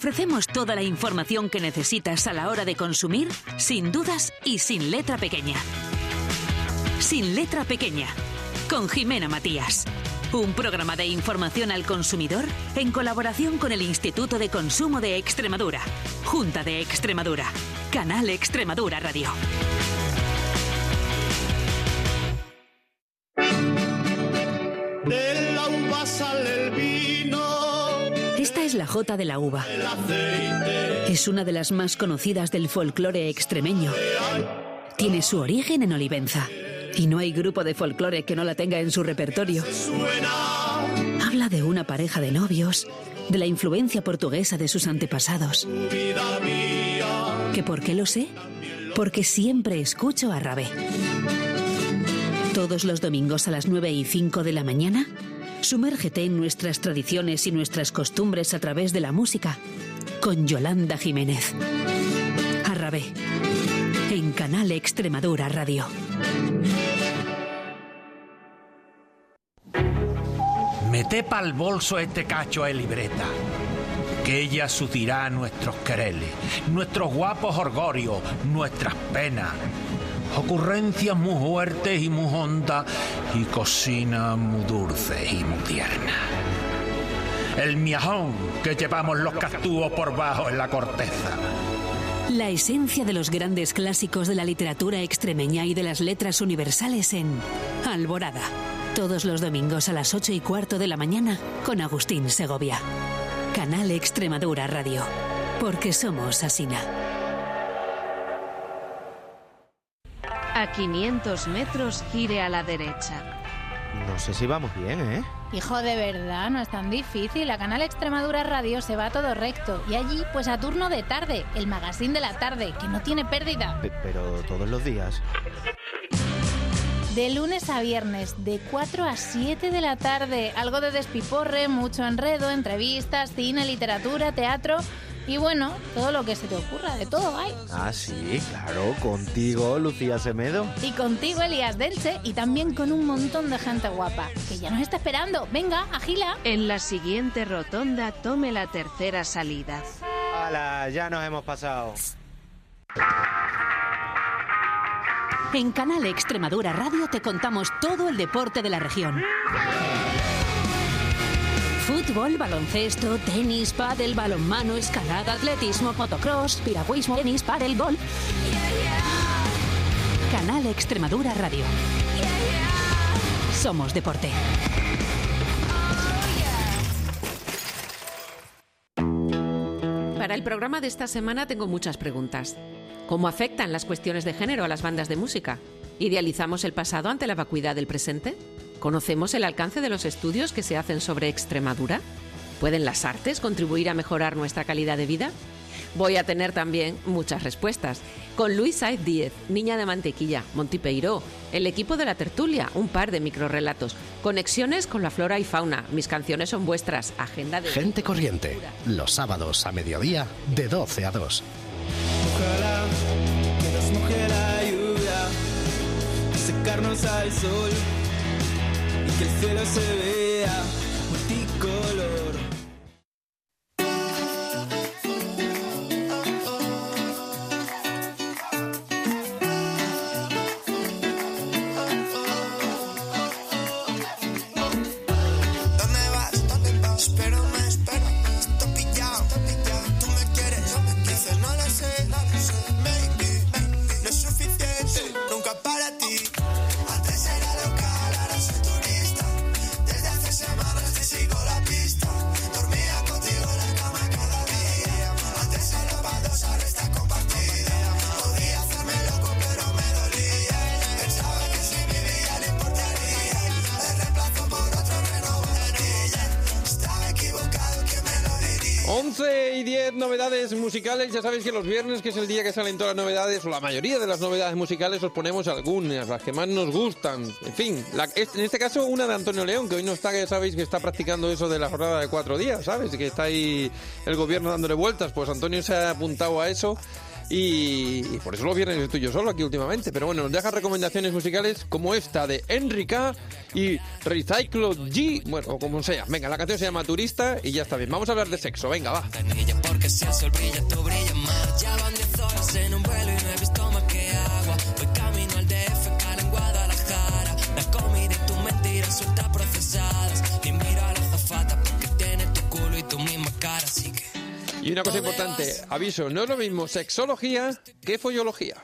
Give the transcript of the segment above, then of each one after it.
Ofrecemos toda la información que necesitas a la hora de consumir, sin dudas y sin letra pequeña. Sin letra pequeña, con Jimena Matías. Un programa de información al consumidor en colaboración con el Instituto de Consumo de Extremadura, Junta de Extremadura, Canal Extremadura Radio. De la uva. Es una de las más conocidas del folclore extremeño. Tiene su origen en Olivenza. Y no hay grupo de folclore que no la tenga en su repertorio. Habla de una pareja de novios, de la influencia portuguesa de sus antepasados. ¿Que por qué lo sé? Porque siempre escucho a Rabé. Todos los domingos a las 9 y 5 de la mañana, sumérgete en nuestras tradiciones y nuestras costumbres a través de la música con Yolanda Jiménez. A Rabé, en Canal Extremadura Radio. Mete pa'l bolso este cacho de libreta. Que ella sudirá nuestros quereles, nuestros guapos orgorios, nuestras penas. Ocurrencias muy fuertes y muy hondas y cocinas muy dulces y muy tiernas. El miajón que llevamos los castúos por bajo en la corteza. La esencia de los grandes clásicos de la literatura extremeña y de las letras universales en Alborada. Todos los domingos a las 8 y cuarto de la mañana con Agustín Segovia. Canal Extremadura Radio. Porque somos Asina. A 500 metros gire a la derecha. No sé si vamos bien, ¿eh? Hijo, de verdad, no es tan difícil. A Canal Extremadura Radio se va todo recto. Y allí, pues a turno de tarde, el magazine de la tarde, que no tiene pérdida. Pe- Pero todos los días. De lunes a viernes, de 4 a 7 de la tarde. Algo de despiporre, mucho enredo, entrevistas, cine, literatura, teatro. Y bueno, todo lo que se te ocurra, de todo hay. Ah, sí, claro, contigo, Lucía Semedo. Y contigo, Elías Delche, y también con un montón de gente guapa, que ya nos está esperando. Venga, agila. En la siguiente rotonda tome la tercera salida. ¡Hala! Ya nos hemos pasado. En Canal Extremadura Radio te contamos todo el deporte de la región. Fútbol, baloncesto, tenis, pádel, balonmano, escalada, atletismo, motocross, piragüismo, tenis, pádel, golf. Canal Extremadura Radio. Somos deporte. Para el programa de esta semana tengo muchas preguntas. ¿Cómo afectan las cuestiones de género a las bandas de música? ¿Idealizamos el pasado ante la vacuidad del presente? ¿Conocemos el alcance de los estudios que se hacen sobre Extremadura? ¿Pueden las artes contribuir a mejorar nuestra calidad de vida? Voy a tener también muchas respuestas. Con Luis Saez Díez, Niña de Mantequilla, Monty Peiró, el equipo de la tertulia, un par de microrelatos, conexiones con la flora y fauna, mis canciones son vuestras, agenda de... Gente corriente, los sábados a mediodía de 12 a 2. Ojalá que nos moje la lluvia, secarnos al sol que el cielo se vea Ya sabéis que los viernes, que es el día que salen todas las novedades, o la mayoría de las novedades musicales, os ponemos algunas, las que más nos gustan. En fin, la- en este caso una de Antonio León, que hoy no está, que ya sabéis que está practicando eso de la jornada de cuatro días, ¿sabes? Que está ahí el gobierno dándole vueltas. Pues Antonio se ha apuntado a eso. Y, y por eso los viernes estoy yo solo aquí últimamente. Pero bueno, nos deja recomendaciones musicales como esta de Enrica y Recyclo G. Bueno, o como sea. Venga, la canción se llama Turista y ya está bien. Vamos a hablar de sexo. Venga, va. Que si el sol brilla, tú brillas más. Ya van 10 horas en un vuelo y no he visto más que agua. Voy camino al DF, cala en Guadalajara. La comida y tus mentiras sueltas procesadas. Ni miro a la zafata porque tiene tu culo y tu misma cara, así que. Y una cosa importante, aviso, no es lo mismo sexología que follología.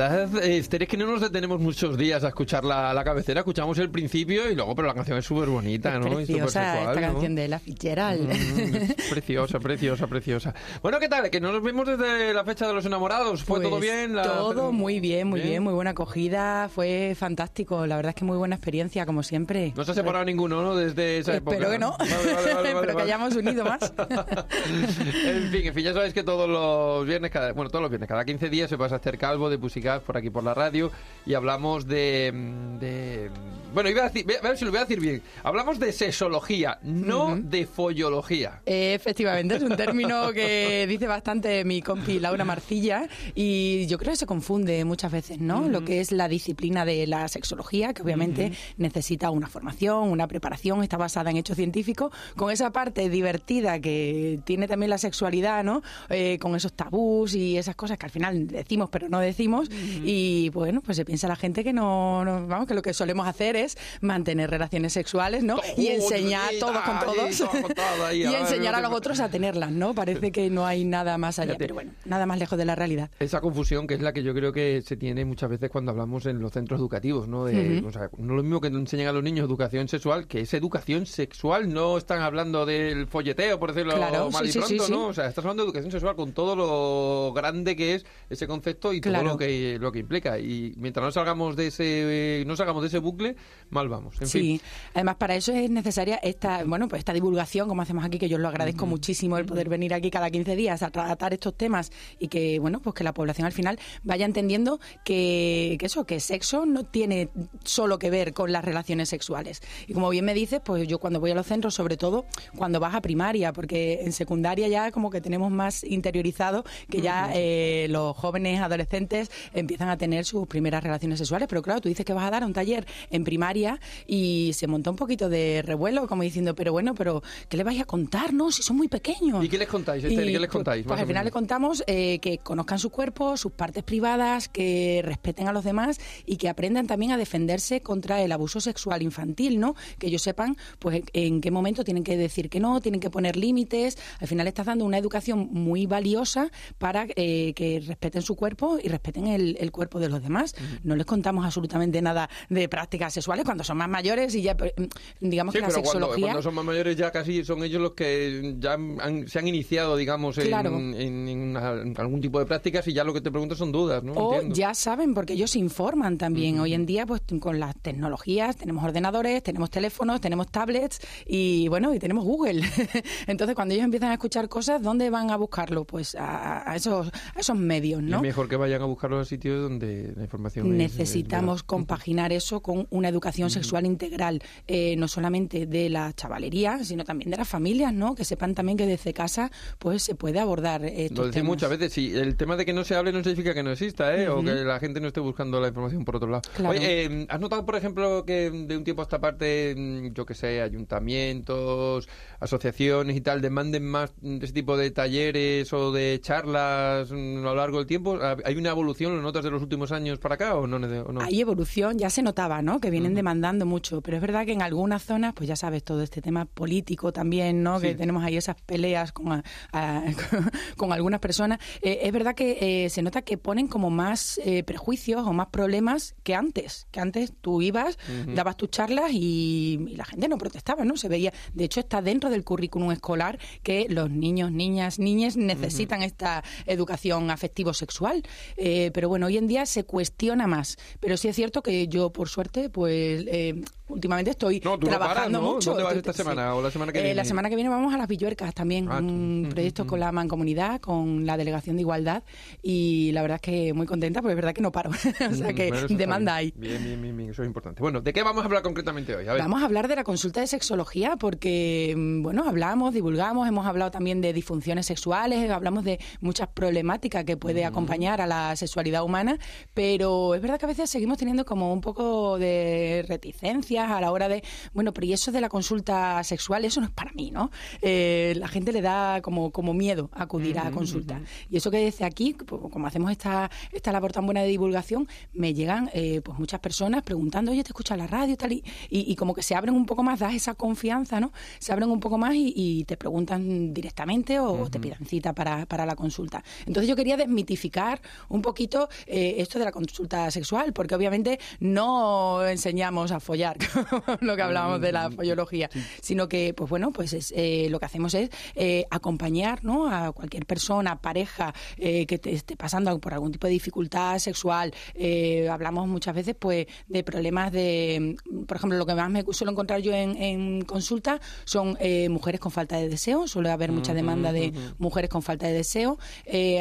La eh, Esther, es que no nos detenemos muchos días a escuchar la, la cabecera. Escuchamos el principio y luego, pero la canción es súper bonita, ¿no? Preciosa supersexual, esta ¿no? canción de la Fitzgerald. Mm, preciosa, preciosa, preciosa. Bueno, ¿qué tal? Que no nos vimos desde la fecha de los enamorados. ¿Fue todo Pues bien? La- Todo muy bien, muy ¿Bien? bien, muy buena acogida. Fue fantástico. La verdad es que muy buena experiencia, como siempre. No se ha separado ninguno, ¿no? Desde esa época. Espero que no. Vale, vale, vale, Pero que hayamos unido más. en fin, en fin, ya sabéis que todos los viernes, cada, bueno, todos los viernes, cada 15 días se pasa a hacer calvo de Pussycat por aquí por la radio y hablamos de, de bueno, iba a decir, a ver si lo voy a decir bien. Hablamos de sexología, no de follología. Eh, Efectivamente, es un término que dice bastante mi compi Laura Marcilla y yo creo que se confunde muchas veces, ¿no? Lo que es la disciplina de la sexología, que obviamente necesita una formación, una preparación, está basada en hechos científicos, con esa parte divertida que tiene también la sexualidad, ¿no? Eh, con esos tabús y esas cosas que al final decimos pero no decimos y bueno, pues se piensa la gente que no, no- vamos, que lo que solemos hacer es mantener relaciones sexuales, ¿no? Y enseñar todos con todos y enseñar a los otros a tenerlas, ¿no? Parece que no hay nada más allá, pero bueno, nada más lejos de la realidad. Esa confusión que es la que yo creo que se tiene muchas veces cuando hablamos en los centros educativos, ¿no? De, o sea, no es lo mismo que enseñan a los niños educación sexual, que es educación sexual, no están hablando del folleteo, por decirlo Claro, mal sí, y pronto, sí, ¿no? O sea, estás hablando de educación sexual con todo lo grande que es ese concepto y todo lo que lo que implica. Y mientras no salgamos de ese no salgamos de ese bucle, mal vamos. En sí, fin. además para eso es necesaria esta, bueno, pues esta divulgación, como hacemos aquí, que yo lo agradezco muchísimo el poder venir aquí cada 15 días a tratar estos temas y que, bueno, pues que la población al final vaya entendiendo que, que eso, que sexo no tiene solo que ver con las relaciones sexuales. Y como bien me dices, pues yo cuando voy a los centros, sobre todo cuando vas a primaria, porque en secundaria ya como que tenemos más interiorizado que ya eh, los jóvenes adolescentes empiezan a tener sus primeras relaciones sexuales, pero claro, tú dices que vas a dar un taller en primaria y se montó un poquito de revuelo, como diciendo, pero bueno, pero ¿qué le vais a contar, no? Si son muy pequeños. ¿Y qué les contáis, Esther? ¿Y qué les contáis, Pues, al final le contamos eh, que conozcan su cuerpo, sus partes privadas, que respeten a los demás y que aprendan también a defenderse contra el abuso sexual infantil, ¿no? Que ellos sepan, pues, en qué momento tienen que decir que no, tienen que poner límites. Al final estás dando una educación muy valiosa para eh, que respeten su cuerpo y respeten el, el cuerpo de los demás. No les contamos absolutamente nada de prácticas sexuales cuando son más mayores y ya, pues, digamos Sí, que la pero cuando, sexología... cuando son más mayores ya casi son ellos los que ya han- se han iniciado, digamos, en, Claro. en- en una- en algún tipo de prácticas y ya lo que te pregunto son dudas, ¿no? O Entiendo. ya saben, porque ellos se informan también. Hoy en día, pues con las tecnologías, tenemos ordenadores, tenemos teléfonos, tenemos tablets y bueno, y tenemos Google. Entonces, cuando ellos empiezan a escuchar cosas, ¿dónde van a buscarlo? Pues a, a esos, a esos medios, Y ¿no? es mejor que vayan a buscarlo a sitios donde la información es- es Necesitamos compaginar eso con una educación sexual integral, eh, no solamente de la chavalería, sino también de las familias, ¿no? Que sepan también que desde casa pues se puede abordar estos Lo decimos muchas veces, sí, el tema de que no se hable no significa que no exista, ¿eh? O que la gente no esté buscando la información por otro lado. Claro. Oye, eh, ¿has notado, por ejemplo, que de un tiempo a esta parte, mm, yo que sé, ayuntamientos, asociaciones y tal, demanden más de ese tipo de talleres o de charlas mm, a lo largo del tiempo? ¿Ha- ¿Hay una evolución, lo notas de los últimos años para acá o no? o no? Hay evolución, ya se notaba, ¿no? Que vienen demandando mucho, pero es verdad que en algunas zonas, pues ya sabes, todo este tema político también, ¿no? Que tenemos ahí esas peleas con, a- a- con algunas personas. Eh, es verdad que eh, se nota que ponen como más eh, prejuicios o más problemas que antes. Que antes tú ibas, Ujú. dabas tus charlas y, y la gente no protestaba, ¿no? Se veía. De hecho, está dentro del currículum escolar que los niños, niñas, niñas necesitan esta educación afectivo-sexual. Eh, pero bueno, hoy en día se cuestiona más. Pero sí es cierto que yo, por suerte, pues pues últimamente estoy No, tú no paras, trabajando ¿no? mucho. ¿Dónde vas esta sí. semana o la semana que Eh, viene? La semana que viene vamos a las Villuercas también, Ah, un proyecto con la Mancomunidad, con la Delegación de Igualdad y la verdad es que muy contenta porque es verdad que no paro. o sea que Bueno, demanda hay. Bien, bien, bien, bien, eso es importante. Bueno, ¿de qué vamos a hablar concretamente hoy? A ver. Vamos a hablar de la consulta de sexología porque, mm, bueno, hablamos, divulgamos, hemos hablado también de disfunciones sexuales, hablamos de muchas problemáticas que puede acompañar a la sexualidad humana, pero es verdad que a veces seguimos teniendo como un poco de a la hora de, bueno, pero y eso de la consulta sexual, eso no es para mí, ¿no? Eh, la gente le da como, como miedo acudir a consulta. Y eso que desde aquí, como hacemos esta, esta labor tan buena de divulgación, me llegan eh, pues muchas personas preguntando, oye, te escucha la radio tal y, y, y como que se abren un poco más, das esa confianza, ¿no? Se abren un poco más y, y te preguntan directamente o te piden cita para, para la consulta. Entonces yo quería desmitificar un poquito eh, esto de la consulta sexual, porque obviamente no enseñamos a follar, lo que hablábamos de la follología, sino que, pues bueno, pues es, eh, lo que hacemos es eh, acompañar ¿no? a cualquier persona, pareja, eh, que te esté pasando por algún tipo de dificultad sexual. Eh, hablamos muchas veces pues de problemas de, mm, por ejemplo, lo que más me suelo encontrar yo en, en consulta son eh, mujeres con falta de deseo, suele haber mucha demanda de mujeres con falta de deseo.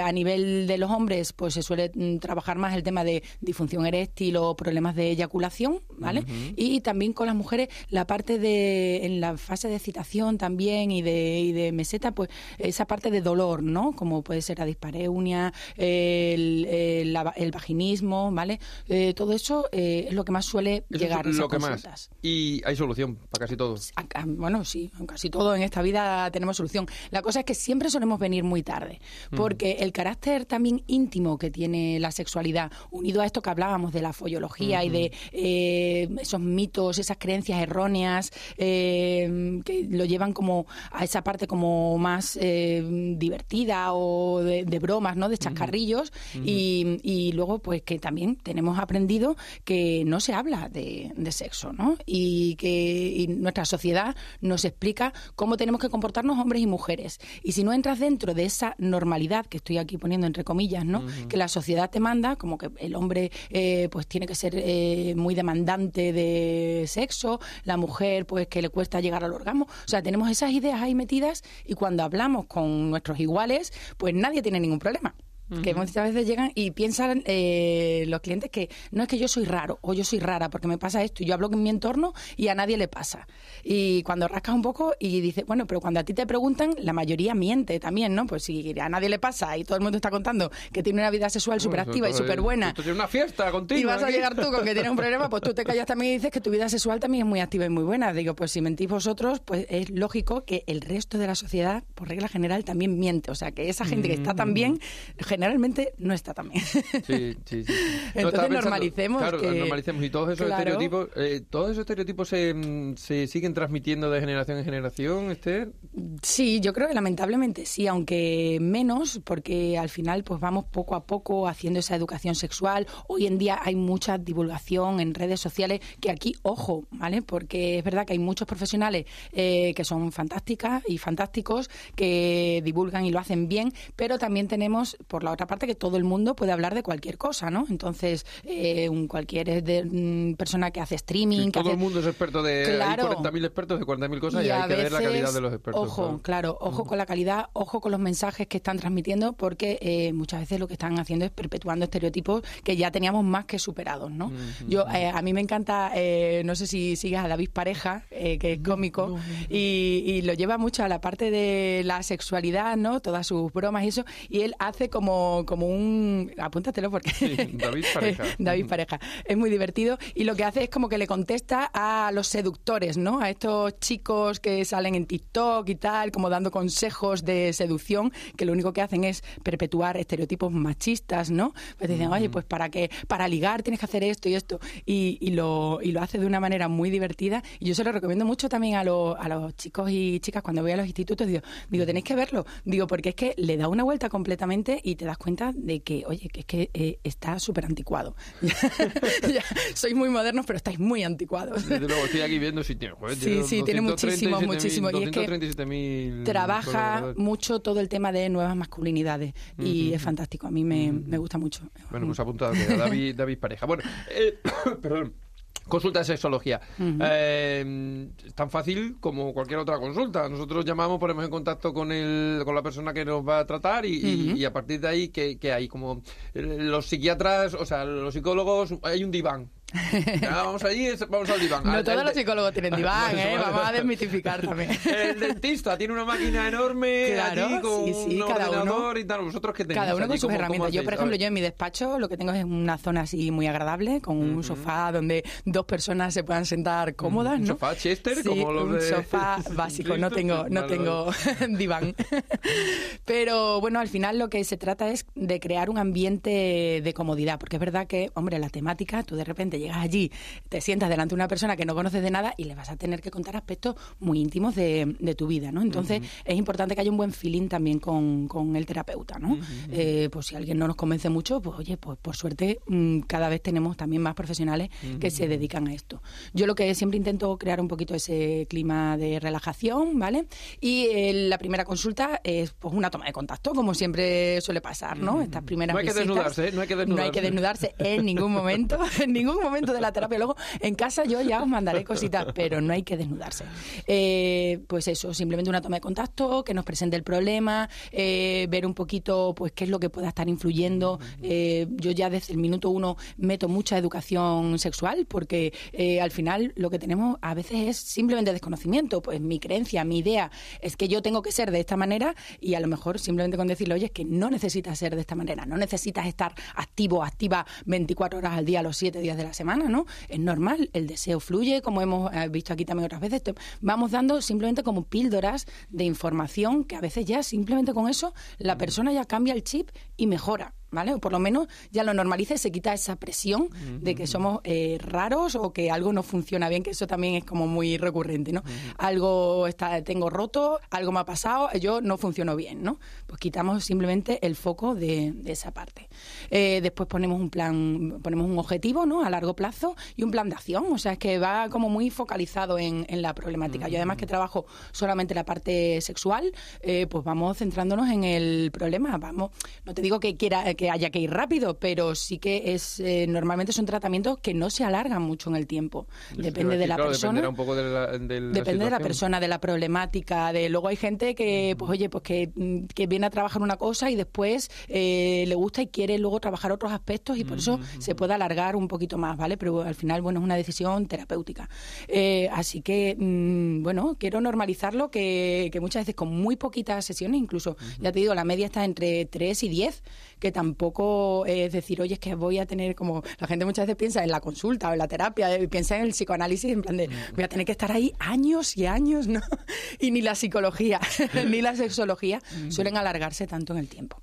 A nivel de los hombres, pues se suele mm, trabajar más el tema de disfunción eréctil o problemas de eyaculación, ¿vale? Y también con las mujeres la parte de, en la fase de excitación también y de, y de meseta, pues esa parte de dolor, ¿no? Como puede ser la dispareunia, el, el, el vaginismo, ¿vale? Eh, todo eso eh, es lo que más suele Eso llegar a es esas lo que consultas. más. Y hay solución para casi todo. Bueno, sí, casi todo en esta vida tenemos solución. La cosa es que siempre solemos venir muy tarde, porque el carácter también íntimo que tiene la sexualidad, unido a esto que hablábamos de la follología y de eh, esos mitos, esas creencias erróneas eh, que lo llevan como a esa parte como más eh, divertida o de, de bromas, ¿no? De chascarrillos y, y luego pues que también tenemos aprendido que no se habla de, de sexo, ¿no? Y que y nuestra sociedad nos explica cómo tenemos que comportarnos hombres y mujeres. Y si no entras dentro de esa normalidad que estoy aquí poniendo entre comillas, ¿no? Que la sociedad te manda, como que el hombre eh, pues tiene que ser muy demandante de sexo, la mujer pues que le cuesta llegar al orgasmo. O sea, tenemos esas ideas ahí metidas y cuando hablamos con nuestros iguales, pues nadie tiene ningún problema. Que muchas veces llegan y piensan eh, los clientes que no es que yo soy raro o yo soy rara porque me pasa esto y yo hablo en mi entorno y a nadie le pasa. Y cuando rascas un poco y dices, bueno, pero cuando a ti te preguntan, la mayoría miente también, ¿no? Pues si a nadie le pasa y todo el mundo está contando que tiene una vida sexual súper activa y súper buena tiene una fiesta contigo. y vas a llegar tú con que tienes un problema, pues tú te callas también y dices que tu vida sexual también es muy activa y muy buena. Digo, pues si mentís vosotros, pues es lógico que el resto de la sociedad, por regla general, también miente. O sea, que esa gente que está tan bien, generalmente no está tan bien. Sí, sí, sí. Entonces pensando- normalicemos Claro, que- normalicemos. Y todos esos Claro. estereotipos, eh, todos esos estereotipos se, mm, se siguen transmitiendo de generación en generación, Esther. Sí, yo creo que lamentablemente sí, aunque menos, porque al final pues vamos poco a poco haciendo esa educación sexual. Hoy en día hay mucha divulgación en redes sociales que aquí, ojo, ¿vale? Porque es verdad que hay muchos profesionales eh, que son fantásticas y fantásticos, que divulgan y lo hacen bien, pero también tenemos, por la otra parte, que todo el mundo puede hablar de cualquier cosa, ¿no? Entonces, eh, un cualquier eh, de- mm, persona que hace streaming, que Todo hace el mundo es experto de. Claro. Hay 40.000 expertos de 40.000 cosas y, hay que ver la calidad de los expertos. Ojo, claro, ojo con la calidad, ojo con los mensajes que están transmitiendo, porque eh, muchas veces lo que están haciendo es perpetuando estereotipos que ya teníamos más que superados, ¿no? Yo eh, a mí me encanta, eh, no sé si sigues a David Pareja, que es cómico y, y lo lleva mucho a la parte de la sexualidad, ¿no? Todas sus bromas y eso, y él hace como como un, apúntatelo porque David Pareja. David Pareja. Es muy divertido y lo que hace es como que le contesta a los seductores, ¿no? A estos chicos que salen en TikTok y tal, como dando consejos de seducción, que lo único que hacen es perpetuar estereotipos machistas, ¿no? Pues dicen, oye, pues para que para ligar tienes que hacer esto y esto. Y, y lo, y lo hace de una manera muy divertida. Y yo se lo recomiendo mucho también a, los a los chicos y chicas cuando voy a los institutos. Digo, digo, tenéis que verlo. Digo, porque es que le da una vuelta completamente y te das cuenta de que, oye, que es que eh, está súper anticuado. Sois muy modernos, pero estáis muy anticuados. Desde luego, estoy aquí viendo si tiene. joder, Sí, sí, tiene 237.000, muchísimo, muchísimo. Y es que 237.000 Trabaja mucho todo el tema de nuevas masculinidades y es fantástico. A mí me, me gusta mucho. Bueno, pues apuntado David, David Pareja. Bueno, eh, perdón. Consulta de sexología. Eh, es tan fácil como cualquier otra consulta. Nosotros llamamos, ponemos en contacto con el, con la persona que nos va a tratar y, y- y a partir de ahí, ¿qué, qué hay? Como eh, los psiquiatras, o sea, los psicólogos, hay un diván. Ya, vamos allí, vamos al diván. No Al- todos los psicólogos tienen diván, ¿eh? Vamos a desmitificar también. El dentista tiene una máquina enorme Claro, allí con sí, sí, un cada uno- ordenador y tal. ¿Vosotros qué tenéis? Cada uno allí? con sus ¿Cómo- cómo herramientas. Yo, por ejemplo, yo en mi despacho lo que tengo es una zona así muy agradable, con un sofá donde dos personas se puedan sentar cómodas, ¿Un ¿no? sofá Chester? Sí, como los un de- sofá básico, no tengo, no tengo diván. Pero bueno, al final lo que se trata es de crear un ambiente de comodidad, porque es verdad que, hombre, la temática, tú de repente llegas allí, te sientas delante de una persona que no conoces de nada y le vas a tener que contar aspectos muy íntimos de, de tu vida, ¿no? Entonces es importante que haya un buen feeling también con, con el terapeuta, ¿no? Eh, pues si alguien no nos convence mucho, pues oye, pues por suerte mm, cada vez tenemos también más profesionales que se dedican a esto. Yo lo que siempre intento crear un poquito ese clima de relajación, ¿vale? Y eh, la primera consulta es pues una toma de contacto, como siempre suele pasar, ¿no? Estas primeras No hay que desnudarse, ¿eh? No hay que No hay que desnudarse en ningún momento, en ningún momento de la terapia. Luego, en casa yo ya os mandaré cositas, pero no hay que desnudarse. Eh, pues eso, simplemente una toma de contacto, que nos presente el problema, eh, ver un poquito pues qué es lo que pueda estar influyendo. Eh, yo ya desde el minuto uno meto mucha educación sexual, porque al final lo que tenemos a veces es simplemente desconocimiento. Pues mi creencia, mi idea es que yo tengo que ser de esta manera y a lo mejor simplemente con decirle, oye, es que no necesitas ser de esta manera, no necesitas estar activo, activa 24 horas al día, los 7 días de la ¿no? Es normal, el deseo fluye, como hemos eh, visto aquí también otras veces. Vamos dando simplemente como píldoras de información que a veces ya simplemente con eso la persona ya cambia el chip y mejora. ¿Vale? O por lo menos ya lo normaliza y se quita esa presión de que somos eh, raros o que algo no funciona bien, que eso también es como muy recurrente, ¿no? Algo está, tengo roto, algo me ha pasado, yo no funciono bien, ¿no? Pues quitamos simplemente el foco de, de esa parte. Eh, después ponemos un plan, ponemos un objetivo, ¿no? A largo plazo y un plan de acción, o sea, es que va como muy focalizado en, en la problemática. Yo además que trabajo solamente la parte sexual, eh, pues vamos centrándonos en el problema, vamos, no te digo que quiera que haya que ir rápido, pero sí que es eh, normalmente son tratamientos que no se alargan mucho en el tiempo. Depende de la claro, persona. Dependerá un poco de la, de la Depende de la persona, de la problemática, de luego hay gente que, pues oye, pues que, mm, que viene a trabajar una cosa y después eh, le gusta y quiere luego trabajar otros aspectos y por eso se puede alargar un poquito más, ¿vale? Pero al final, bueno, es una decisión terapéutica. Eh, así que, mm, bueno, quiero normalizarlo que, que muchas veces con muy poquitas sesiones, incluso, ya te digo, la media está entre 3 y 10, que tampoco es decir, oye, es que voy a tener como, la gente muchas veces piensa en la consulta o en la terapia, eh, piensa en el psicoanálisis, en plan de, voy a tener que estar ahí años y años, ¿no? Y ni la psicología, ni la sexología suelen alargarse tanto en el tiempo.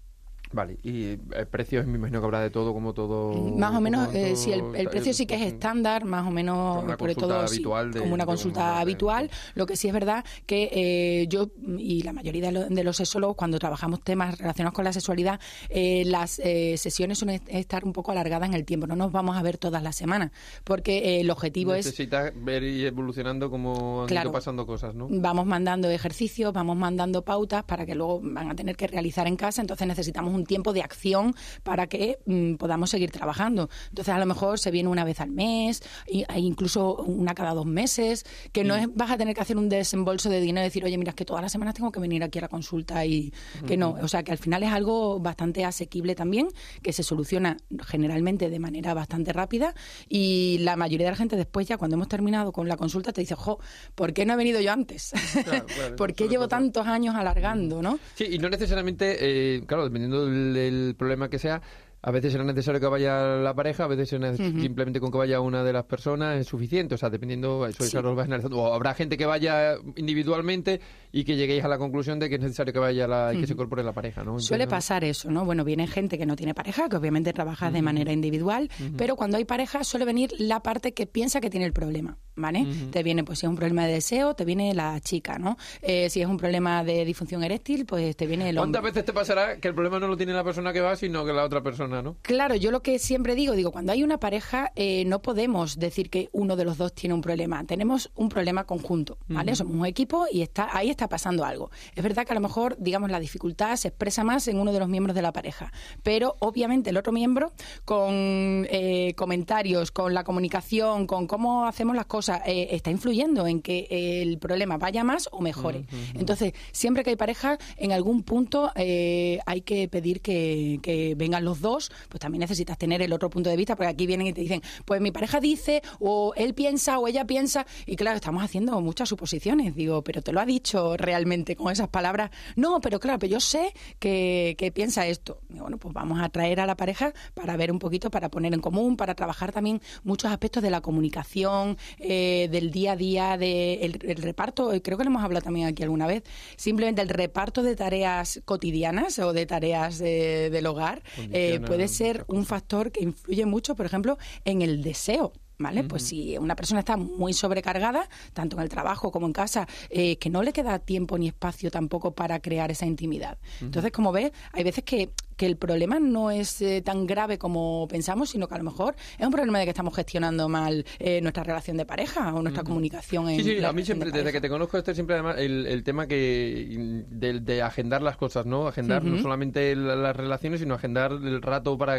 Vale, y el precio me imagino que habrá de todo, como todo... Más o menos, eh, si el, el precio sí que es estándar, más o menos, una consulta todo sí, habitual de- como una consulta un- habitual. Lo que sí es verdad que eh, yo y la mayoría de, lo- de los sexólogos, cuando trabajamos temas relacionados con la sexualidad, eh, las eh, sesiones suelen estar un poco alargadas en el tiempo. No nos vamos a ver todas las semanas, porque eh, el objetivo es Necesitas ver y evolucionando como han Claro. ido pasando cosas, ¿no? vamos mandando ejercicios, vamos mandando pautas para que luego van a tener que realizar en casa, entonces necesitamos un tiempo de acción para que mm, podamos seguir trabajando. Entonces a lo mejor se viene una vez al mes, y, e incluso una cada dos meses, que no es, vas a tener que hacer un desembolso de dinero y decir, oye, mira, es que todas las semanas tengo que venir aquí a la consulta y que no, o sea, que al final es algo bastante asequible también, que se soluciona generalmente de manera bastante rápida y la mayoría de la gente después ya cuando hemos terminado con la consulta te dice, jo, ¿por qué no he venido yo antes? claro, ¿Por qué llevo tantos años alargando, no? Sí, y no necesariamente, eh, claro, dependiendo del problema que sea, a veces será necesario que vaya la pareja, a veces será simplemente con que vaya una de las personas es suficiente. O sea, dependiendo, eso, eso lo vas analizando. O habrá gente que vaya individualmente y que lleguéis a la conclusión de que es necesario que vaya la, y que se incorpore la pareja, ¿no? Suele pasar eso, ¿no? Bueno, viene gente que no tiene pareja, que obviamente trabaja de manera individual, pero cuando hay pareja suele venir la parte que piensa que tiene el problema. ¿vale? Te viene, pues si es un problema de deseo, te viene la chica, ¿no? Eh, si es un problema de disfunción eréctil, pues te viene el hombre. ¿Cuántas veces te pasará que el problema no lo tiene la persona que va, sino que la otra persona, no? Claro, yo lo que siempre digo, digo, cuando hay una pareja, eh, no podemos decir que uno de los dos tiene un problema. Tenemos un problema conjunto, ¿vale? Somos un equipo y está ahí está pasando algo. Es verdad que a lo mejor, digamos, la dificultad se expresa más en uno de los miembros de la pareja, pero obviamente el otro miembro, con eh, comentarios, con la comunicación, con cómo hacemos las cosas, eh, está influyendo en que el problema vaya más o mejore. Entonces, siempre que hay pareja, en algún punto hay que pedir que, que vengan los dos, pues también necesitas tener el otro punto de vista, porque aquí vienen y te dicen, pues mi pareja dice, o él piensa, o ella piensa, y claro, estamos haciendo muchas suposiciones. Digo, pero te lo ha dicho realmente con esas palabras. No, pero claro, pero yo sé que, piensa esto. Digo, bueno, pues vamos a traer a la pareja para ver un poquito, para poner en común, para trabajar también muchos aspectos de la comunicación, eh, del día a día, del el reparto. Creo que lo hemos hablado también aquí alguna vez. Simplemente el reparto de tareas cotidianas o de tareas de- del hogar eh, puede ser un factor que influye mucho, por ejemplo, en el deseo. ¿Vale? Pues si una persona está muy sobrecargada, tanto en el trabajo como en casa, eh, que no le queda tiempo ni espacio tampoco para crear esa intimidad. Entonces, como ves, hay veces que, que el problema no es eh, tan grave como pensamos, sino que a lo mejor es un problema de que estamos gestionando mal eh, nuestra relación de pareja o nuestra comunicación en Sí, sí, a mí siempre, de desde que te conozco, este siempre además el, el tema que de, de agendar las cosas, ¿no? Agendar no solamente las relaciones, sino agendar el rato para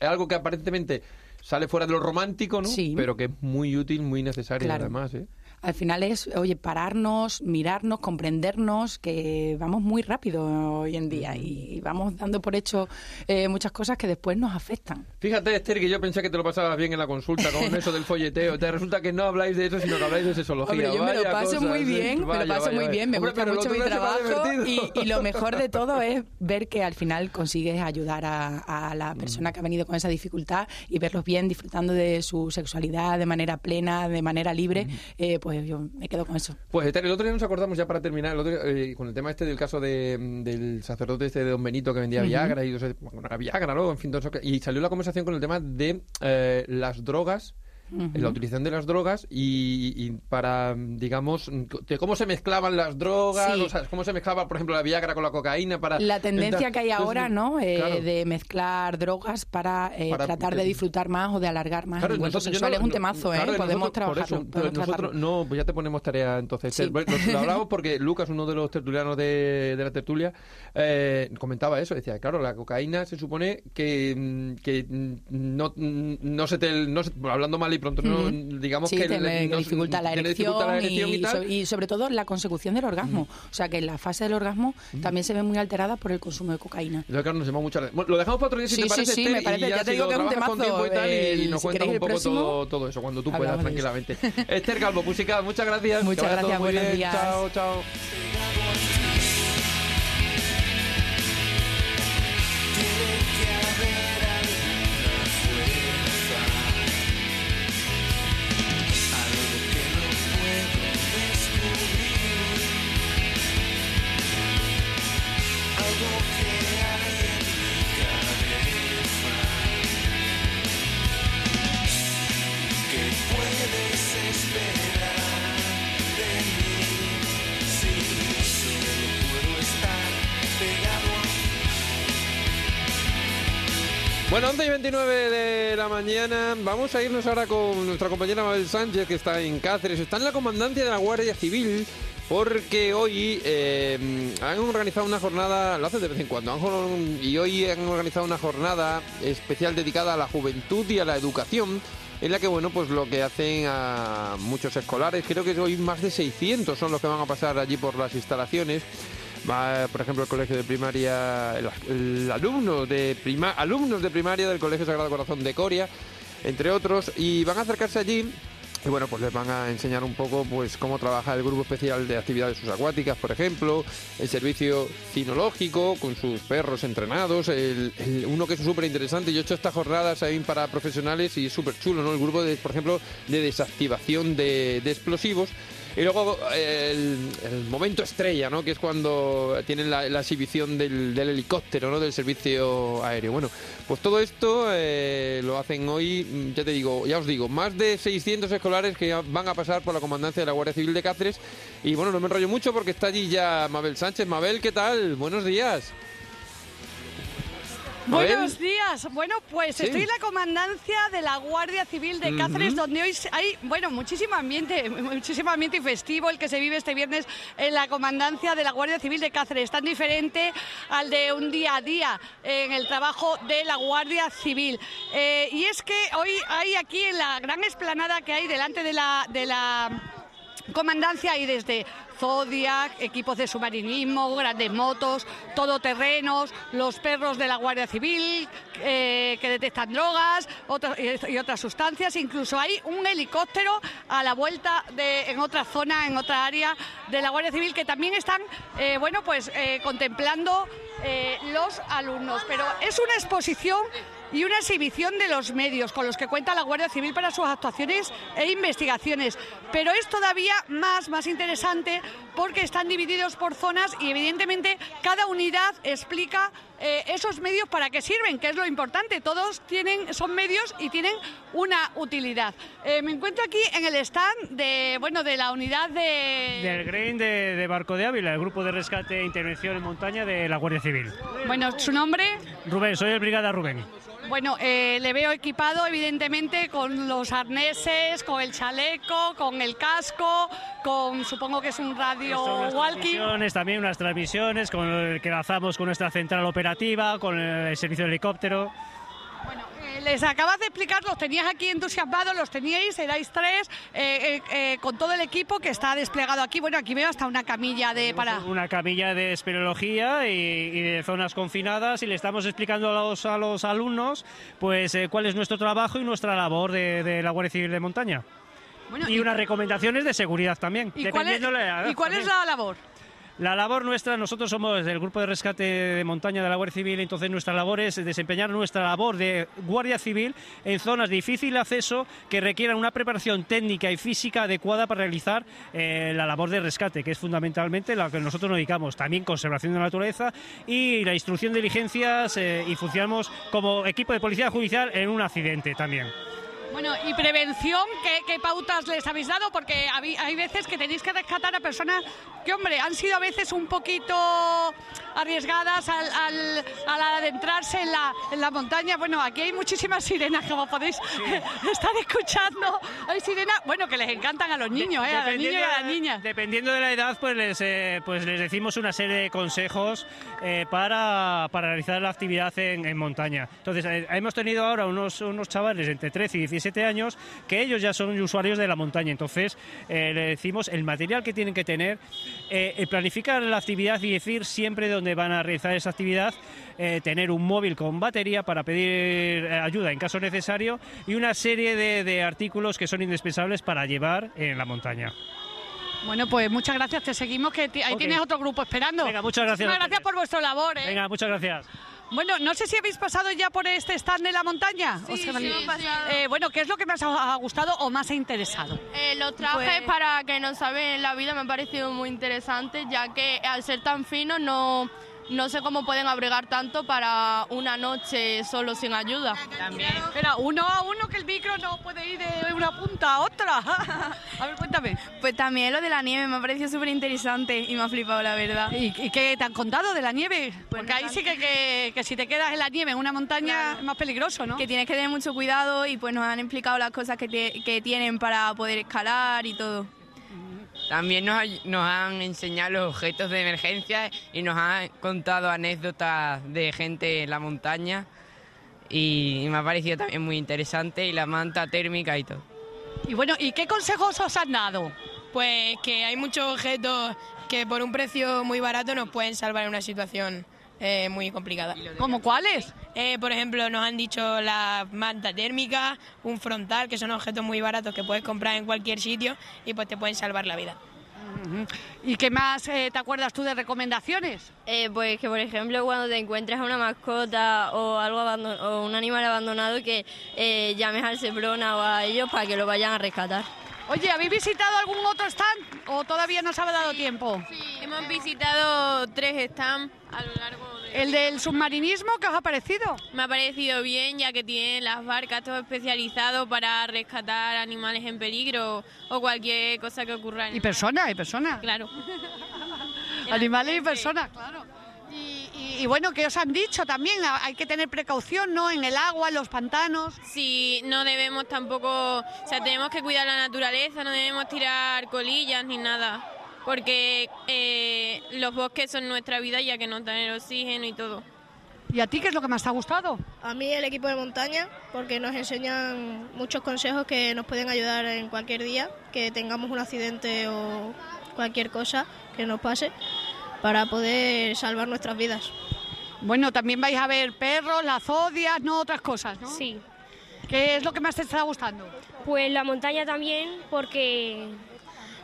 algo que aparentemente sale fuera de lo romántico, ¿no? Sí. Pero que es muy útil, muy necesario Claro. además, ¿eh? Al final es, oye, pararnos, mirarnos, comprendernos, que vamos muy rápido hoy en día y vamos dando por hecho eh, muchas cosas que después nos afectan. Fíjate, Esther, que yo pensé que te lo pasabas bien en la consulta con eso del folleteo. Te resulta que no habláis de eso, sino que habláis de sexología. Hombre, yo me lo paso cosas, muy ¿eh? bien, me Vaya, lo paso vaya, muy bien, me Hombre, gusta mucho mi trabajo y, lo mejor de todo es ver que al final consigues ayudar a, a la persona que ha venido con esa dificultad y verlos bien, disfrutando de su sexualidad de manera plena, de manera libre, eh, pues yo me quedo con eso. Pues el otro día nos acordamos ya para terminar, el otro día, eh, con el tema este del caso de, mm, del sacerdote este de Don Benito que vendía Ujú. Viagra y bueno, era Viagra, ¿no? En fin, todo eso que- y salió la conversación con el tema de eh, las drogas La utilización de las drogas y, y para, digamos, de cómo se mezclaban las drogas, Sí. o sea, cómo se mezclaba, por ejemplo, la Viagra con la cocaína para... La tendencia que hay Entonces, ahora, ¿no? Eh, claro. de mezclar drogas para, eh, Para- tratar de disfrutar más o de alargar más Claro, el encuentro sexual. no- es un no- temazo, ¿eh? claro, Podemos trabajarlo. nosotros, no, pues ya te ponemos tarea entonces. Sí. Bueno, Lo, hablamos porque Lucas, uno de los tertulianos de, de la tertulia, eh, comentaba eso. Decía, claro, la cocaína se supone que, mm, que mm, no, mm, no se te... No se- hablando mal y pronto, no, digamos Sí, que... te, le- no- dificulta la erección, dificulta la erección y, y, tal. y sobre todo la consecución del orgasmo. O sea que la fase del orgasmo también se ve muy alterada por el consumo de cocaína. Entonces, claro, nos mucho Bueno, lo dejamos para otro día si Sí, te sí, parece, sí, Esther, me parece. y Ya ya te digo que es un temazo. y tal, y El- nos si cuentas un poco próximo, todo, todo eso, cuando tú puedas, tranquilamente. Esther Calvo, Pusica, muchas gracias. Muchas gracias, buenos días. Chao, chao. Bueno, 11 y 29 de la mañana. Vamos a irnos ahora con nuestra compañera Mabel Sánchez, que está en Cáceres. Está en la comandancia de la Guardia Civil. Porque hoy eh, han organizado una jornada, lo hacen de vez en cuando, han y hoy han organizado una jornada especial dedicada a la juventud y a la educación, en la que, bueno, pues lo que hacen a muchos escolares, creo que hoy más de 600 son los que van a pasar allí por las instalaciones. Va, por ejemplo, el colegio de primaria, el, alumno de prima, alumnos de primaria del Colegio Sagrado Corazón de Coria, entre otros, y van a acercarse allí y bueno, pues les van a enseñar un poco pues cómo trabaja el grupo especial de actividades subacuáticas, por ejemplo, el servicio cinológico con sus perros entrenados, el, uno que es súper interesante. Yo he hecho estas jornadas ahí para profesionales y es súper chulo, ¿no? El grupo, de, por ejemplo, de desactivación de, de explosivos. Y luego el, momento estrella, ¿no? Que es cuando tienen la, la exhibición del, del helicóptero, ¿no? Del servicio aéreo. Bueno, pues todo esto eh, lo hacen hoy, ya te digo, ya os digo, más de 600 escolares que van a pasar por la comandancia de la Guardia Civil de Cáceres. Y bueno, no me enrollo mucho porque está allí ya Mabel Sánchez. Mabel, ¿qué tal? Buenos días. Buenos días. Bueno, pues Sí. estoy en la comandancia de la Guardia Civil de Cáceres, donde hoy hay, bueno, muchísimo ambiente, muchísimo ambiente y festivo el que se vive este viernes en la comandancia de la Guardia Civil de Cáceres. Tan diferente al de un día a día en el trabajo de la Guardia Civil. Eh, y es que hoy hay aquí en la gran explanada que hay delante de la, de la comandancia y desde Zodiac, equipos de submarinismo, grandes motos, todoterrenos, los perros de la Guardia Civil eh, que detectan drogas y otras sustancias. Incluso hay un helicóptero a la vuelta de, en otra zona, en otra área de la Guardia Civil que también están, eh, bueno, pues eh, contemplando los alumnos. Pero es una exposición y una exhibición de los medios con los que cuenta la Guardia Civil para sus actuaciones e investigaciones. Pero es todavía más, más interesante porque están divididos por zonas y evidentemente cada unidad explica eh, esos medios para qué sirven, que es lo importante. Todos tienen, son medios y tienen una utilidad. Eh, me encuentro aquí en el stand de, bueno, de la unidad de... Del GREIN de, de Barco de Ávila, el grupo de rescate e intervención en montaña de la Guardia Civil. Bueno, su nombre... Rubén, soy el brigada Rubén. Bueno, eh, le veo equipado evidentemente con los arneses, con el chaleco, con el casco, con supongo que es un radio walkie. También unas transmisiones con el que lanzamos con nuestra central operativa, con el servicio de helicóptero. Eh, Les acabas de explicar, los tenías aquí entusiasmados, los teníais, erais tres, eh, eh, eh, con todo el equipo que está desplegado aquí. Bueno, aquí veo hasta una camilla de para... Una camilla de espeleología y, y de zonas confinadas y le estamos explicando a los, a los alumnos pues eh, cuál es nuestro trabajo y nuestra labor de, de la Guardia Civil de Montaña. Bueno, y, y- unas recomendaciones de seguridad también. ¿Y cuál es, la ¿y cuál es la labor? La labor nuestra, nosotros somos del grupo de rescate de montaña de la Guardia Civil, entonces nuestra labor es desempeñar nuestra labor de Guardia Civil en zonas de difícil acceso que requieran una preparación técnica y física adecuada para realizar eh, la labor de rescate, que es fundamentalmente la que nosotros nos dedicamos. También conservación de la naturaleza y la instrucción de diligencias eh, y funcionamos como equipo de policía judicial en un accidente también. Bueno, y prevención, ¿qué, qué pautas les habéis dado? Porque hay veces que tenéis que rescatar a personas que, hombre, han sido a veces un poquito arriesgadas al, al- al adentrarse en la, en la montaña. Bueno, aquí hay muchísimas sirenas, como podéis estar escuchando. Hay sirenas, bueno, que les encantan a los niños, ¿eh? a los niños y a las niñas. Dependiendo de la edad, pues les, eh, pues les decimos una serie de consejos eh, para, para realizar la actividad en, en montaña. Entonces, eh, hemos tenido ahora unos, unos chavales entre 13 y 17 años que ellos ya son usuarios de la montaña. Entonces, eh, le decimos el material que tienen que tener, eh, planificar la actividad y decir siempre dónde van a realizar esa actividad, eh, tener un móvil con batería para pedir eh, ayuda en caso necesario y una serie de, de artículos que son indispensables para llevar en la montaña. Bueno, pues muchas gracias, te seguimos, que ahí tienes otro grupo esperando. Venga, muchas gracias Muchísimas a gracias por vuestra labor, ¿eh? Venga, muchas gracias. Bueno, no sé si habéis pasado ya por este stand de la montaña. Sí, ¿Os sí, ha. Eh, bueno, ¿qué es lo que más ha gustado o más ha interesado? Eh, los trajes Pues- para que no saben la vida me han parecido muy interesantes, ya que al ser tan finos no, no sé cómo pueden abrigar tanto para una noche solo sin ayuda. También. Espera, uno a uno que el micro no puede ir de una punta a otra. a ver, cuéntame. Pues también lo de la nieve me ha parecido súper interesante y me ha flipado, la verdad. ¿Y, y qué te han contado de la nieve? Porque ahí sí que, que, que si te quedas en la nieve en una montaña es más peligroso, ¿no? Que tienes que tener mucho cuidado y pues nos han explicado las cosas que, te- que tienen para poder escalar y todo. También nos, han enseñado los objetos de emergencia y nos han contado anécdotas de gente en la montaña y me ha parecido también muy interesante y la manta térmica y todo. Y bueno, ¿y qué consejos os han dado? Pues que hay muchos objetos que por un precio muy barato nos pueden salvar en una situación eh, muy complicada. ¿Cómo cuáles? Eh, por ejemplo, nos han dicho la manta térmica, un frontal, que son objetos muy baratos que puedes comprar en cualquier sitio y pues te pueden salvar la vida. ¿Y qué más eh, te acuerdas tú de recomendaciones? Eh, pues que por ejemplo cuando te encuentras a una mascota o algo o un animal abandonado que eh, llames al Seprona o a ellos para que lo vayan a rescatar. Oye, ¿habéis visitado algún otro stand o todavía no os ha dado tiempo? Hemos visitado tres stands a lo largo de... ¿El del submarinismo qué os ha parecido? Me ha parecido bien, ya que tienen las barcas todo especializado para rescatar animales en peligro o cualquier cosa que ocurra. en Y personas, y personas. Claro. Animales y personas, claro. Y, y- y bueno, ¿qué os han dicho también? Ha- Hay que tener precaución, ¿no? En el agua, en los pantanos. Sí, no debemos tampoco, o sea, tenemos que cuidar la naturaleza, no debemos tirar colillas ni nada, porque eh, los bosques son nuestra vida ya que nos dan el oxígeno y todo. ¿Y a ti qué es lo que más te ha gustado? A mí el equipo de montaña, porque nos enseñan muchos consejos que nos pueden ayudar en cualquier día, que tengamos un accidente o cualquier cosa que nos pase, para poder salvar nuestras vidas. Bueno, también vais a ver perros, las zodias, no otras cosas, ¿no? Sí. ¿Qué es lo que más te está gustando? Pues la montaña también, porque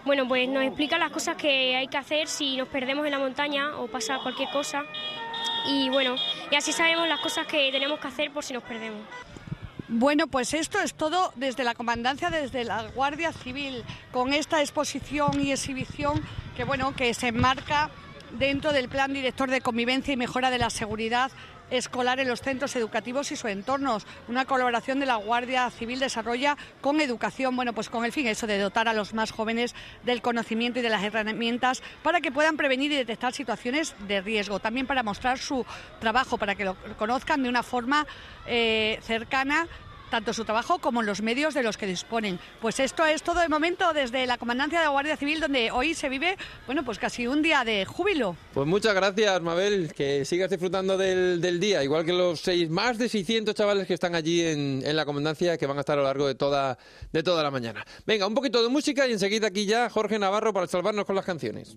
bueno, pues nos explica las cosas que hay que hacer si nos perdemos en la montaña o pasa cualquier cosa. Y bueno, y así sabemos las cosas que tenemos que hacer por si nos perdemos. Bueno, pues esto es todo desde la comandancia, desde la Guardia Civil, con esta exposición y exhibición que bueno, que se enmarca dentro del Plan Director de Convivencia y Mejora de la Seguridad escolar en los centros educativos y sus entornos. Una colaboración de la Guardia Civil desarrolla con educación, bueno, pues con el fin eso de dotar a los más jóvenes del conocimiento y de las herramientas para que puedan prevenir y detectar situaciones de riesgo. También para mostrar su trabajo, para que lo conozcan de una forma eh, cercana tanto su trabajo como los medios de los que disponen. Pues esto es todo de momento desde la Comandancia de la Guardia Civil, donde hoy se vive, bueno, pues casi un día de júbilo. Pues muchas gracias, Mabel, que sigas disfrutando del, día, igual que los seis, más de 600 chavales que están allí en, en la comandancia, que van a estar a lo largo de toda, de toda la mañana. Venga, un poquito de música y enseguida aquí ya Jorge Navarro para salvarnos con las canciones.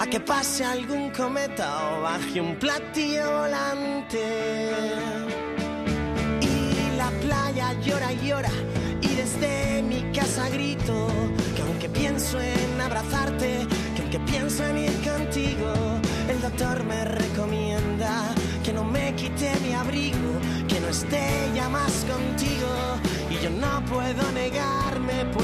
a que pase algún cometa o baje un platillo volante. Y la playa llora y llora y desde mi casa grito que aunque pienso en abrazarte, que aunque pienso en ir contigo, el doctor me recomienda que no me quite mi abrigo, que no esté ya más contigo. Y yo no puedo negarme,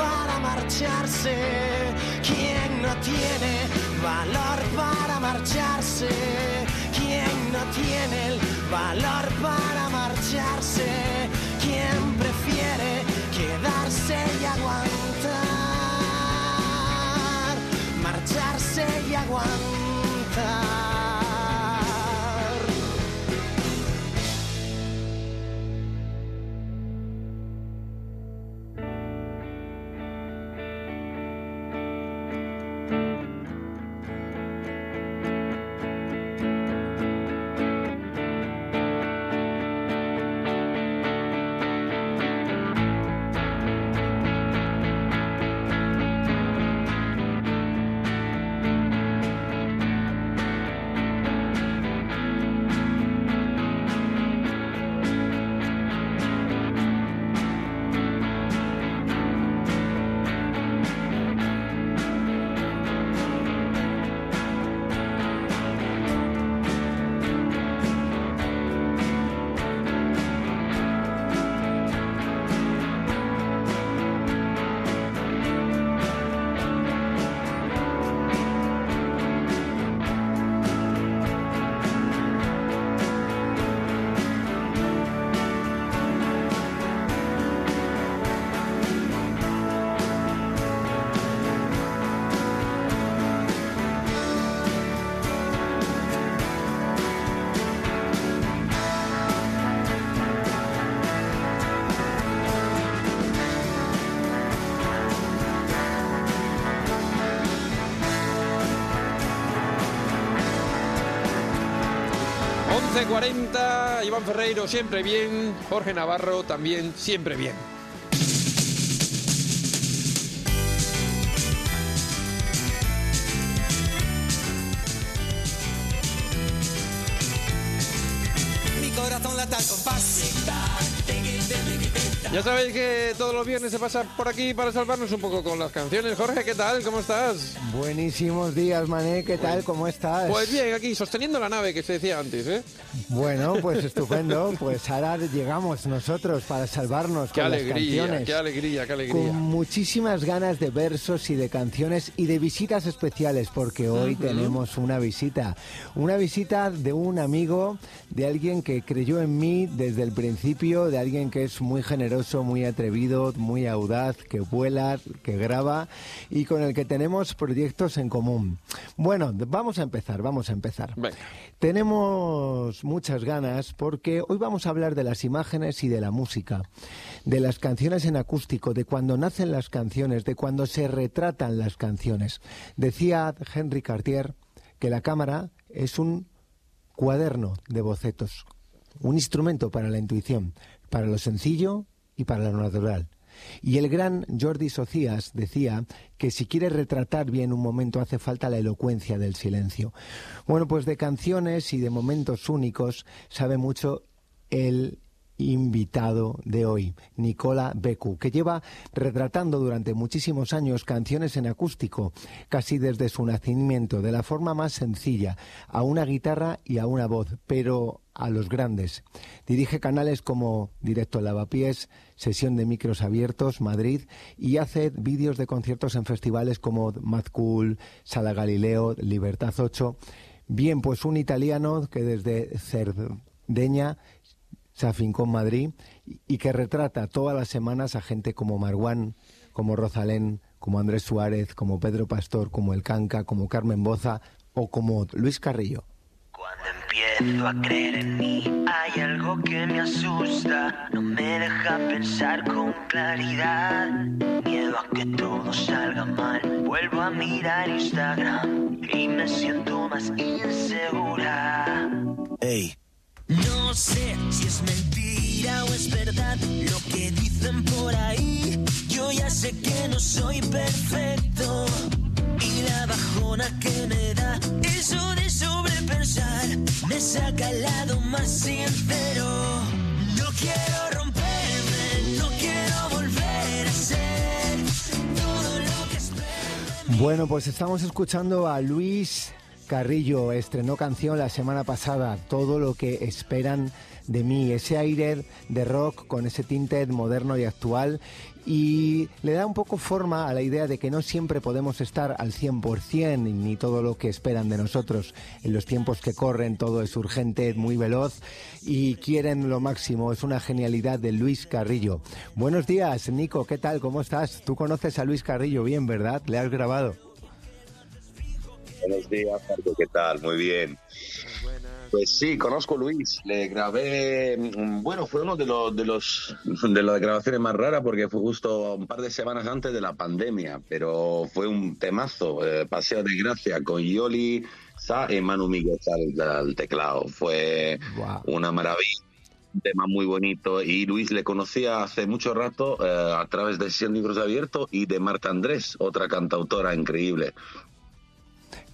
para marcharse? ¿Quién no tiene valor para marcharse? ¿Quién no tiene el valor para marcharse? ¿Quién prefiere quedarse y aguantar? Marcharse y aguantar. 11.40, Iván Ferreiro siempre bien, Jorge Navarro también siempre bien. Mi corazón lata al compás. Ya sabéis que todos los viernes se pasa por aquí para salvarnos un poco con las canciones. Jorge, ¿qué tal? ¿Cómo estás? Buenísimos días, Mané. ¿Qué tal? ¿Cómo estás? Pues bien, aquí sosteniendo la nave que se decía antes, ¿eh? Bueno, pues estupendo. Pues ahora llegamos nosotros para salvarnos Qué con alegría, las canciones. qué alegría, qué alegría. Con muchísimas ganas de versos y de canciones y de visitas especiales, porque hoy Ujú. tenemos una visita. Una visita de un amigo, de alguien que creyó en mí desde el principio, de alguien que es muy generoso, muy atrevido, muy audaz, que vuela, que graba y con el que tenemos proyectos en común. Bueno, vamos a empezar, vamos a empezar. Tenemos muchas ganas porque hoy vamos a hablar de las imágenes y de la música, de las canciones en acústico, de cuando nacen las canciones, de cuando se retratan las canciones. Decía Henry Cartier que la cámara es un cuaderno de bocetos, un instrumento para la intuición, para lo sencillo y para lo natural. Y el gran Jordi Socias decía que si quieres retratar bien un momento hace falta la elocuencia del silencio. Bueno, pues de canciones y de momentos únicos sabe mucho el invitado de hoy, Nicola Becu, que lleva retratando durante muchísimos años canciones en acústico, casi desde su nacimiento, de la forma más sencilla, a una guitarra y a una voz, pero a los grandes. Dirige canales como Directo Lavapiés, Sesión de Micros Abiertos, Madrid, y hace vídeos de conciertos en festivales como Mad Cool, Sala Galileo, Libertad 8. Bien, pues un italiano que desde Cerdeña se afincó en Madrid y- y que retrata todas las semanas a gente como Marwan, como Rosalén, como Andrés Suárez, como Pedro Pastor, como El Canca, como Carmen Boza o como Luis Carrillo. Empiezo a creer en mí, hay algo que me asusta, no me deja pensar con claridad. Miedo a que todo salga mal, vuelvo a mirar Instagram y me siento más insegura. Ey. No sé si es mentira o es verdad lo que dicen por ahí. Yo ya sé que no soy perfecto. Y la bajona que me da eso de sobrepensar me saca al lado más sincero. No quiero romperme, no quiero volver a ser todo lo que espero. Bueno, pues estamos escuchando a Luis Carrillo, estrenó canción la semana pasada, todo lo que esperan de mí, ese aire de rock con ese tinte moderno y actual y le da un poco forma a la idea de que no siempre podemos estar al 100% ni todo lo que esperan de nosotros. En los tiempos que corren todo es urgente, muy veloz y quieren lo máximo. Es una genialidad de Luis Carrillo. Buenos días, Nico, ¿qué tal? ¿Cómo estás? Tú conoces a Luis Carrillo bien, ¿verdad? ¿Le has grabado? Buenos días, ¿qué tal? Muy bien. Pues sí, conozco a Luis. Le grabé, mm, bueno, fue uno de los de los de las grabaciones más raras porque fue justo un par de semanas antes de la pandemia, pero fue un temazo, eh, Paseo de Gracia con Yoli Sa y Manu Miguel al, al teclado. Fue una maravilla. Un tema muy bonito y Luis le conocía hace mucho rato eh, a través de Cien Libros Abiertos y de Marta Andrés, otra cantautora increíble.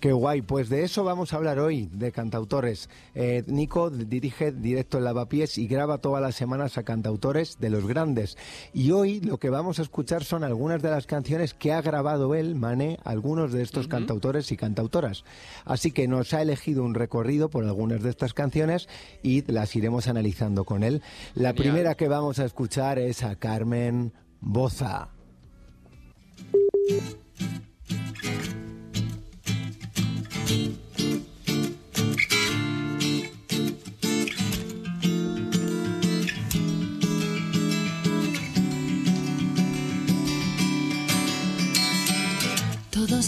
Qué guay, pues de eso vamos a hablar hoy, de cantautores. Eh, Nico dirige directo en Lavapiés y graba todas las semanas a cantautores de los grandes. Y hoy lo que vamos a escuchar son algunas de las canciones que ha grabado él, Mané, algunos de estos cantautores y cantautoras. Así que nos ha elegido un recorrido por algunas de estas canciones y las iremos analizando con él. La Genial. primera que vamos a escuchar es a Carmen Boza.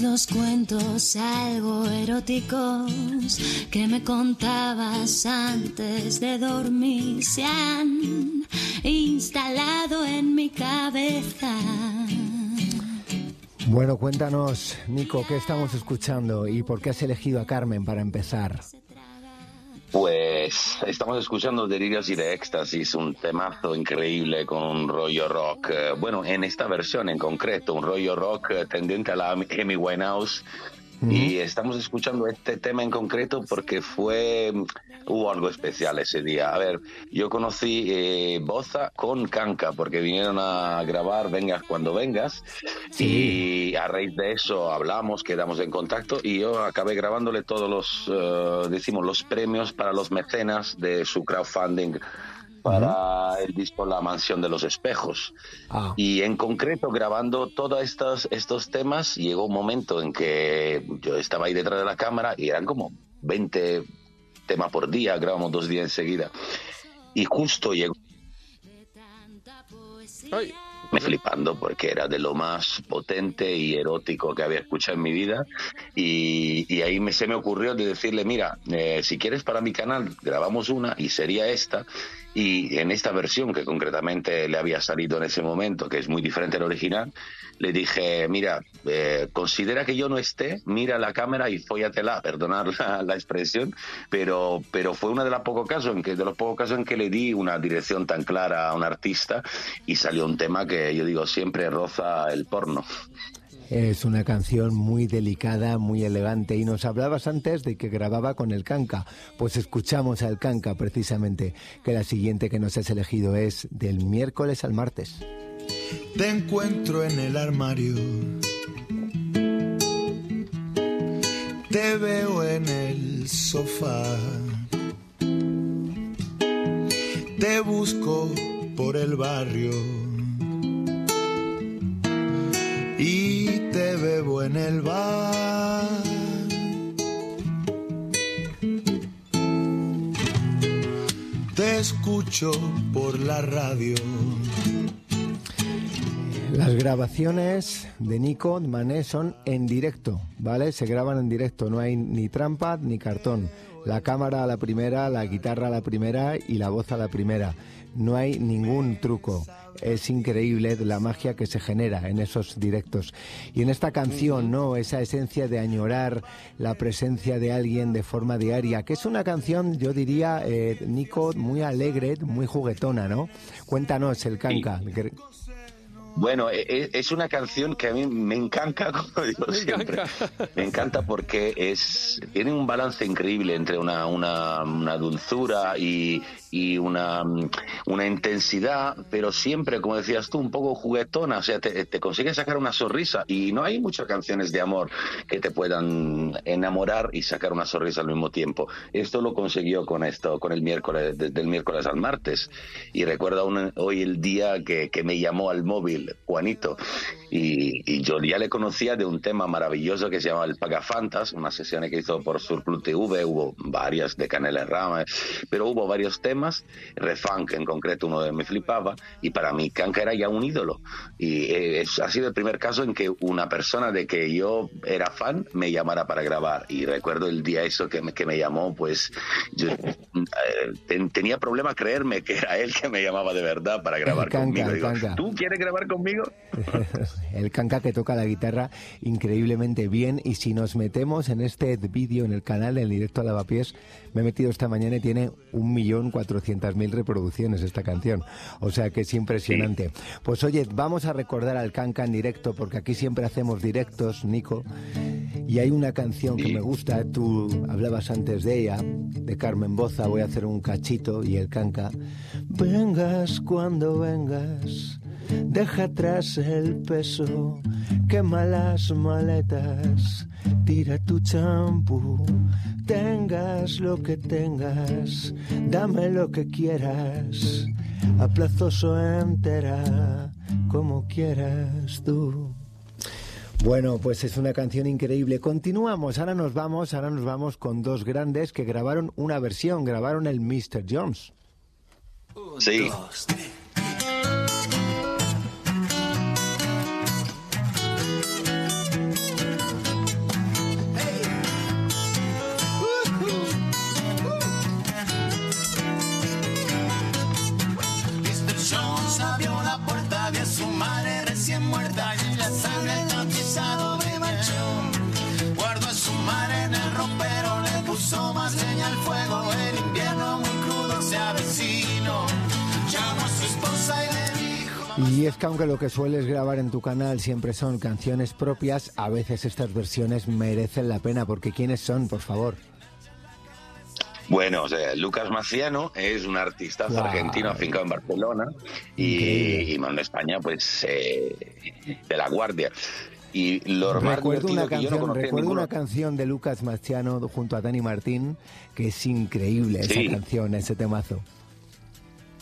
Los cuentos algo eróticos que me contabas antes de dormir se han instalado en mi cabeza. Bueno, cuéntanos, Nico, ¿qué estamos escuchando y por qué has elegido a Carmen para empezar? Pues estamos escuchando Delirios y de Éxtasis, un temazo increíble con un rollo rock. eh, Bueno, en esta versión en concreto, un rollo rock eh, tendiente a la Amy Winehouse. Y estamos escuchando este tema en concreto porque fue hubo algo especial ese día. A ver, yo conocí eh, Boza con Kanka porque vinieron a grabar Vengas cuando vengas y a raíz de eso hablamos, quedamos en contacto y yo acabé grabándole todos los, eh, decimos, los premios para los mecenas de su crowdfunding para el disco La Mansión de los Espejos. Ah. Y en concreto, grabando todos estos, estos temas, llegó un momento en que yo estaba ahí detrás de la cámara y eran como 20 temas por día, grabamos dos días enseguida. Y justo llegó me flipando porque era de lo más potente y erótico que había escuchado en mi vida y, y ahí me, se me ocurrió de decirle mira eh, si quieres para mi canal grabamos una y sería esta y en esta versión que concretamente le había salido en ese momento que es muy diferente al original le dije mira eh, considera que yo no esté mira la cámara y fóllatela perdonar la, la expresión pero pero fue uno de los pocos casos en que de los pocos casos en que le di una dirección tan clara a un artista y salió un tema que yo digo siempre roza el porno Es una canción muy delicada, muy elegante. Y nos hablabas antes de que grababa con el Canca. Pues escuchamos al Canca precisamente, que la siguiente que nos has elegido es del miércoles al martes. Te encuentro en el armario. Te veo en el sofá. Te busco por el barrio. Y te bebo en el bar. Te escucho por la radio. Las grabaciones de Nico Mané son en directo, ¿vale? Se graban en directo, no hay ni trampa ni cartón. La cámara a la primera, la guitarra a la primera y la voz a la primera. No hay ningún truco. Es increíble la magia que se genera en esos directos. Y en esta canción, ¿no? Esa esencia de añorar la presencia de alguien de forma diaria, que es una canción, yo diría, eh, Nico, muy alegre, muy juguetona, ¿no? Cuéntanos el canca. Bueno, e- e- es una canción que a mí me encanta, como digo siempre. Me encanta porque es tiene un balance increíble entre una, una, una dulzura y, y una, mm, una intensidad, pero siempre, como decías tú, un poco juguetona. O sea, te, te consigue sacar una sonrisa. Y no hay muchas canciones de amor que te puedan enamorar y sacar una sonrisa al mismo tiempo. Esto lo consiguió con esto, con el miércoles, desde el miércoles al martes. Y recuerdo aún hoy el día que, que me llamó al móvil Juanito. Y, y yo ya le conocía de un tema maravilloso que se llama El Pagafantas, unas sesiones que hizo por Surplus TV, hubo varias de Canela Rama, pero hubo varios temas, Refunk en concreto uno de me flipaba, y para mí Kanka era ya un ídolo. Y eh, es- ha sido el primer caso en que una persona de que yo era fan me llamara para grabar. Y recuerdo el día eso que me, que me llamó, pues yo eh, ten- tenía problema creerme que era él que me llamaba de verdad para grabar Kanka, conmigo. Digo, Kanka. ¿tú quieres grabar conmigo? el canca que toca la guitarra increíblemente bien y si nos metemos en este vídeo en el canal en directo a lavapiés me he metido esta mañana y tiene un millón cuatrocientas mil reproducciones esta canción. O sea que es impresionante. Pues oye vamos a recordar al canca en directo porque aquí siempre hacemos directos Nico. Y hay una canción que me gusta. Tú hablabas antes de ella de Carmen Boza. Voy a hacer un cachito y el canca vengas cuando vengas Deja atrás el peso, quema las maletas, tira tu champú, tengas lo que tengas, dame lo que quieras, a plazos o entera, como quieras tú. Bueno, pues es una canción increíble. Continuamos, ahora nos vamos, ahora nos vamos con dos grandes que grabaron una versión, grabaron el Mr. Jones. Sí. Es que aunque lo que sueles grabar en tu canal siempre son canciones propias, a veces estas versiones merecen la pena, porque ¿quiénes son, por favor? Bueno, o sea, Lucas Maciano es un artista Wow. argentino afincado en Barcelona y, y en España, pues, eh, de la Guardia. Y lo Recuerdo una no canción, conocía recuerdo una canción de Lucas Mastiano junto a Dani Martín, que es increíble Sí. esa canción, ese temazo.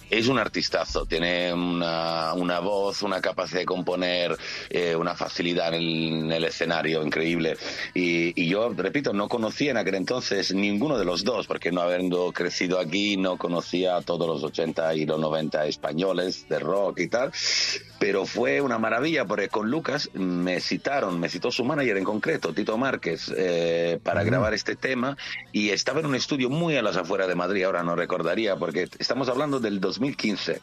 Es un artistazo, tiene una, una voz, una capacidad de componer, eh, una facilidad en el, en el escenario increíble. Y, y yo, repito, no conocía en aquel entonces ninguno de los dos, porque no habiendo crecido aquí, no conocía a todos los 80 y los 90 españoles de rock y tal. Pero fue una maravilla, porque con Lucas me citaron, me citó su manager en concreto, Tito Márquez, eh, para Ujú. grabar este tema. Y estaba en un estudio muy a las afueras de Madrid, ahora no recordaría, porque estamos hablando del 2015.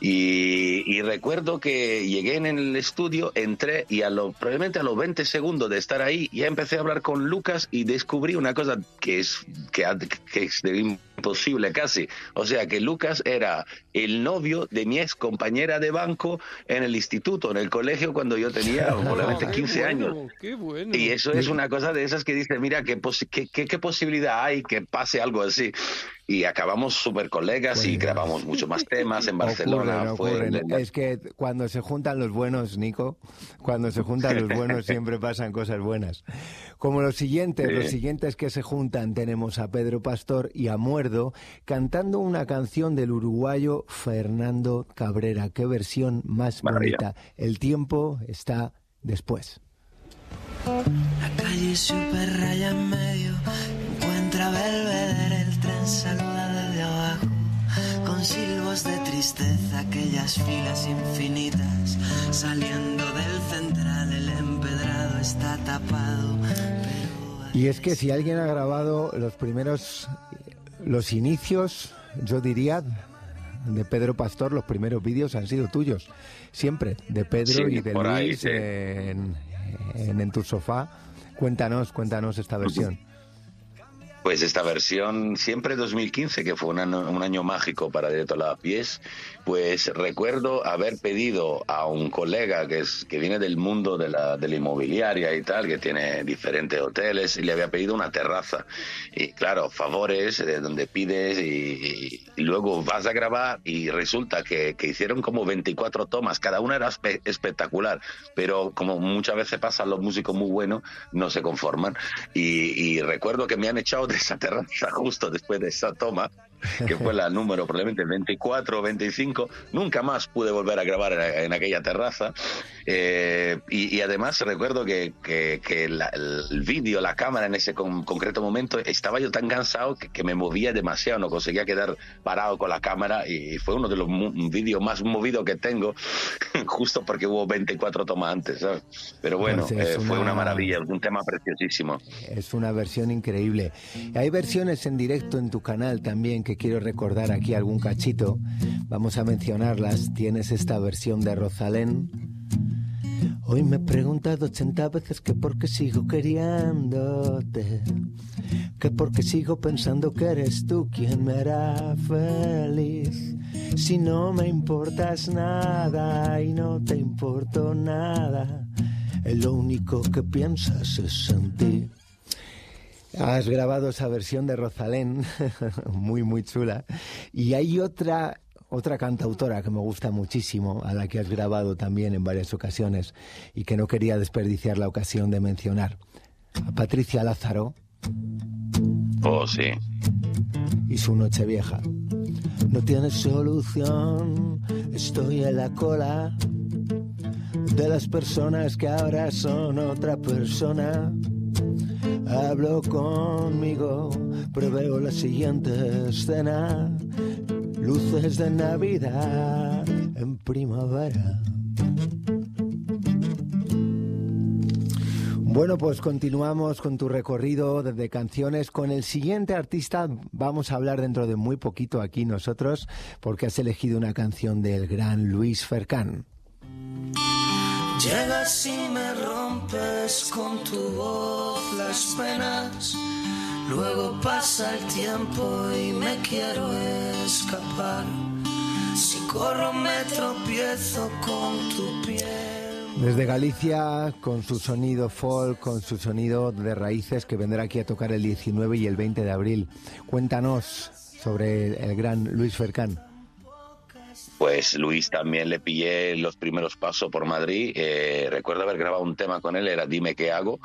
Y, y recuerdo que llegué en el estudio, entré y a lo, probablemente a los 20 segundos de estar ahí ya empecé a hablar con Lucas y descubrí una cosa que es, que, que es imposible casi. O sea que Lucas era el novio de mi ex compañera de banco en el instituto, en el colegio cuando yo tenía probablemente Qué 15 años. bueno, Qué bueno. Y eso es una cosa de esas que dice, mira, ¿qué, qué, qué- qué posibilidad hay que pase algo así? Y acabamos súper colegas y grabamos muchos más temas en Barcelona. Ocurren, fue ocurren. Es que cuando se juntan los buenos, Nico, cuando se juntan los buenos siempre pasan cosas buenas. Como los siguientes, Sí. los siguientes que se juntan tenemos a Pedro Pastor y a Muerdo cantando una canción del uruguayo Fernando Cabrera. Qué versión más Maravilla. bonita. El tiempo está después. La calle super raya en medio, encuentra Belvedere, el tren saluda desde abajo, con silbos de tristeza, aquellas filas infinitas, saliendo del central, el empedrado está tapado. Y es que si alguien ha grabado los primeros, los inicios, yo diría, de Pedro Pastor, los primeros vídeos han sido tuyos. Siempre, de Pedro Sí, y de ahí, Luis sí. en, en, En tu sofá. Cuéntanos, cuéntanos esta versión. Pues esta versión, siempre 2015, que fue un año, un año mágico para Directo a Pies, pues recuerdo haber pedido a un colega que, es, que viene del mundo de la, de la inmobiliaria y tal, que tiene diferentes hoteles, y le había pedido una terraza. Y claro, favores de donde pides y, y luego vas a grabar y resulta que, que hicieron como 24 tomas, cada una era espe- espectacular, pero como muchas veces pasan los músicos muy buenos, no se conforman. Y, y recuerdo que me han echado de esa terraza justo después de esa toma, que fue la número probablemente 24 o 25. Nunca más pude volver a grabar en aquella terraza. Eh, y, y además recuerdo que, que- que la- el vídeo, la cámara en ese con- concreto momento, estaba yo tan cansado que, que me movía demasiado, no conseguía quedar parado con la cámara y fue uno de los vídeos más movidos que tengo, justo porque hubo 24 tomas antes. ¿sabes? Pero bueno, Pues es eh, fue una- una maravilla, un tema preciosísimo. Es una versión increíble. Hay versiones en directo en tu canal también que quiero recordar aquí algún cachito. Vamos a mencionarlas. Tienes esta versión de Rosalén. Hoy me he preguntado 80 veces que por qué sigo queriéndote. Que por qué sigo pensando que eres tú quien me hará feliz. Si no me importas nada y no te importo nada. Lo único que piensas es en ti. Has grabado esa versión de Rosalén, muy, muy chula. Y hay otra, otra cantautora que me gusta muchísimo, a la que has grabado también en varias ocasiones y que no quería desperdiciar la ocasión de mencionar. A Patricia Lázaro Oh, sí. y su noche vieja. No tiene solución, estoy en la cola de las personas que ahora son otra persona. Hablo conmigo, preveo la siguiente escena. Luces de Navidad en primavera. Bueno, pues continuamos con tu recorrido de canciones. Con el siguiente artista vamos a hablar dentro de muy poquito aquí nosotros, porque has elegido una canción del gran Luis Fercán. Llegas y me rompes con tu voz las penas. Luego pasa el tiempo y me quiero escapar. Si corro me tropiezo con tu piel. Desde Galicia, con su sonido folk, con su sonido de raíces, que vendrá aquí a tocar el 19 y el 20 de abril. Cuéntanos sobre el gran Luis Fercán. Pues Luis también le pillé los primeros pasos por Madrid. Eh, recuerdo haber grabado un tema con él, era Dime qué hago.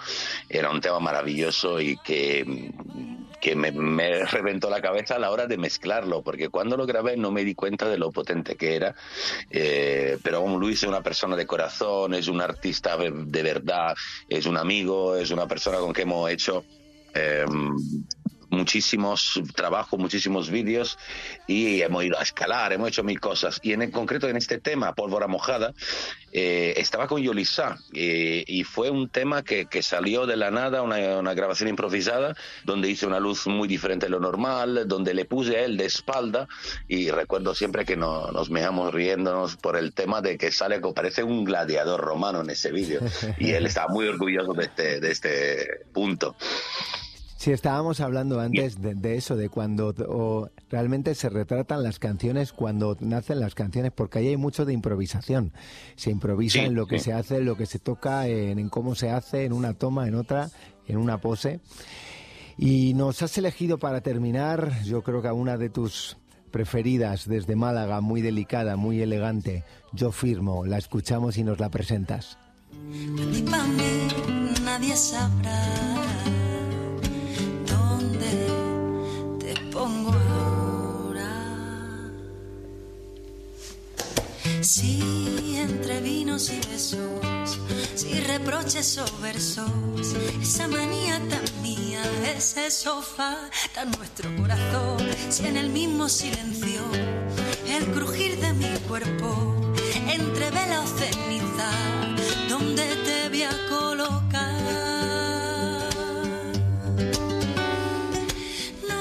Era un tema maravilloso y que, que me, reventó la cabeza a la hora de mezclarlo, porque cuando lo grabé no me di cuenta de lo potente que era. Eh, pero Luis es una persona de corazón, es un artista de verdad, es un amigo, es una persona con que hemos hecho eh, muchísimos trabajos, muchísimos vídeos y hemos ido a escalar, hemos hecho mil cosas. Y en el concreto en este tema, Pólvora Mojada, eh, estaba con Yolisa eh, y fue un tema que, que salió de la nada, una, una grabación improvisada, donde hice una luz muy diferente de lo normal, donde le puse a él de espalda y recuerdo siempre que no- nos meamos riéndonos por el tema de que sale, como parece un gladiador romano en ese vídeo y él estaba muy orgulloso de este, de este punto. Si estábamos hablando antes de, de eso, de cuando o realmente se retratan las canciones, cuando nacen las canciones, porque ahí hay mucho de improvisación. Se improvisa Sí, en lo que sí. se hace, en lo que se toca, en, en cómo se hace, en una toma, en otra, en una pose. Y nos has elegido para terminar, yo creo que a una de tus preferidas desde Málaga, muy delicada, muy elegante. Yo firmo, la escuchamos y nos la presentas. Mí nadie sabrá Si entre vinos y besos, si reproches o versos, esa manía tan mía, ese sofá, tan nuestro corazón, si en el mismo silencio, el crujir de mi cuerpo, entre vela o ceniza, donde te voy a colocar.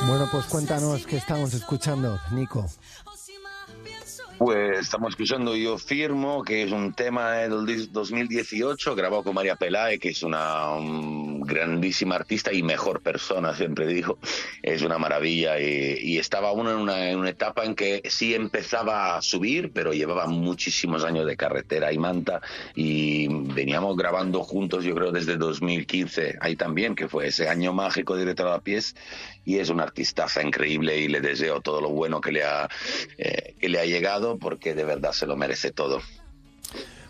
Bueno, pues cuéntanos qué estamos escuchando, Nico. Pues estamos escuchando Yo Firmo, que es un tema del dis- 2018, grabado con María Pelae, que es una um, grandísima artista y mejor persona, siempre digo. Es una maravilla. Y, y estaba uno en una, etapa en que sí empezaba a subir, pero llevaba muchísimos años de carretera y manta. Y veníamos grabando juntos, yo creo, desde 2015, ahí también, que fue ese año mágico de a Pies. Y es una artistaza increíble y le deseo todo lo bueno que le ha, eh, que le ha llegado porque de verdad se lo merece todo.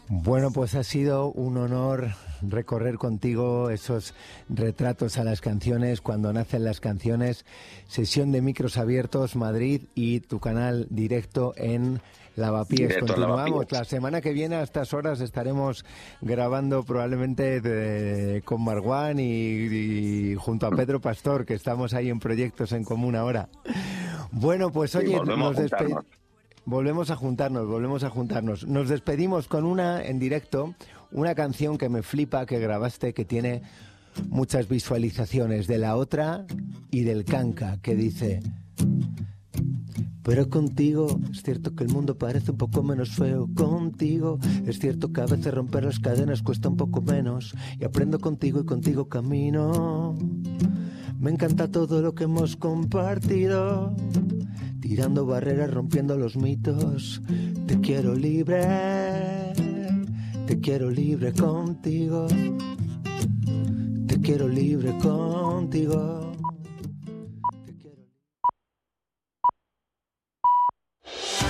Bueno, pues ha sido un honor recorrer contigo esos retratos a las canciones, cuando nacen las canciones, sesión de micros abiertos Madrid y tu canal directo en Lavapiés. Directo Continuamos. Lavapiés. La semana que viene a estas horas estaremos grabando probablemente de- con Marguán y, y junto a Pedro Pastor, que estamos ahí en proyectos en común ahora. Bueno, pues oye, nos a despe- juntarnos. Volvemos a juntarnos, volvemos a juntarnos. Nos despedimos con una en directo, una canción que me flipa, que grabaste, que tiene muchas visualizaciones, de la otra y del canca, que dice... Pero contigo es cierto que el mundo parece un poco menos feo. Contigo es cierto que a veces romper las cadenas cuesta un poco menos. Y aprendo contigo y contigo camino. Me encanta todo lo que hemos compartido. Tirando barreras, rompiendo los mitos. Te quiero libre. Te quiero libre contigo. Te quiero libre contigo.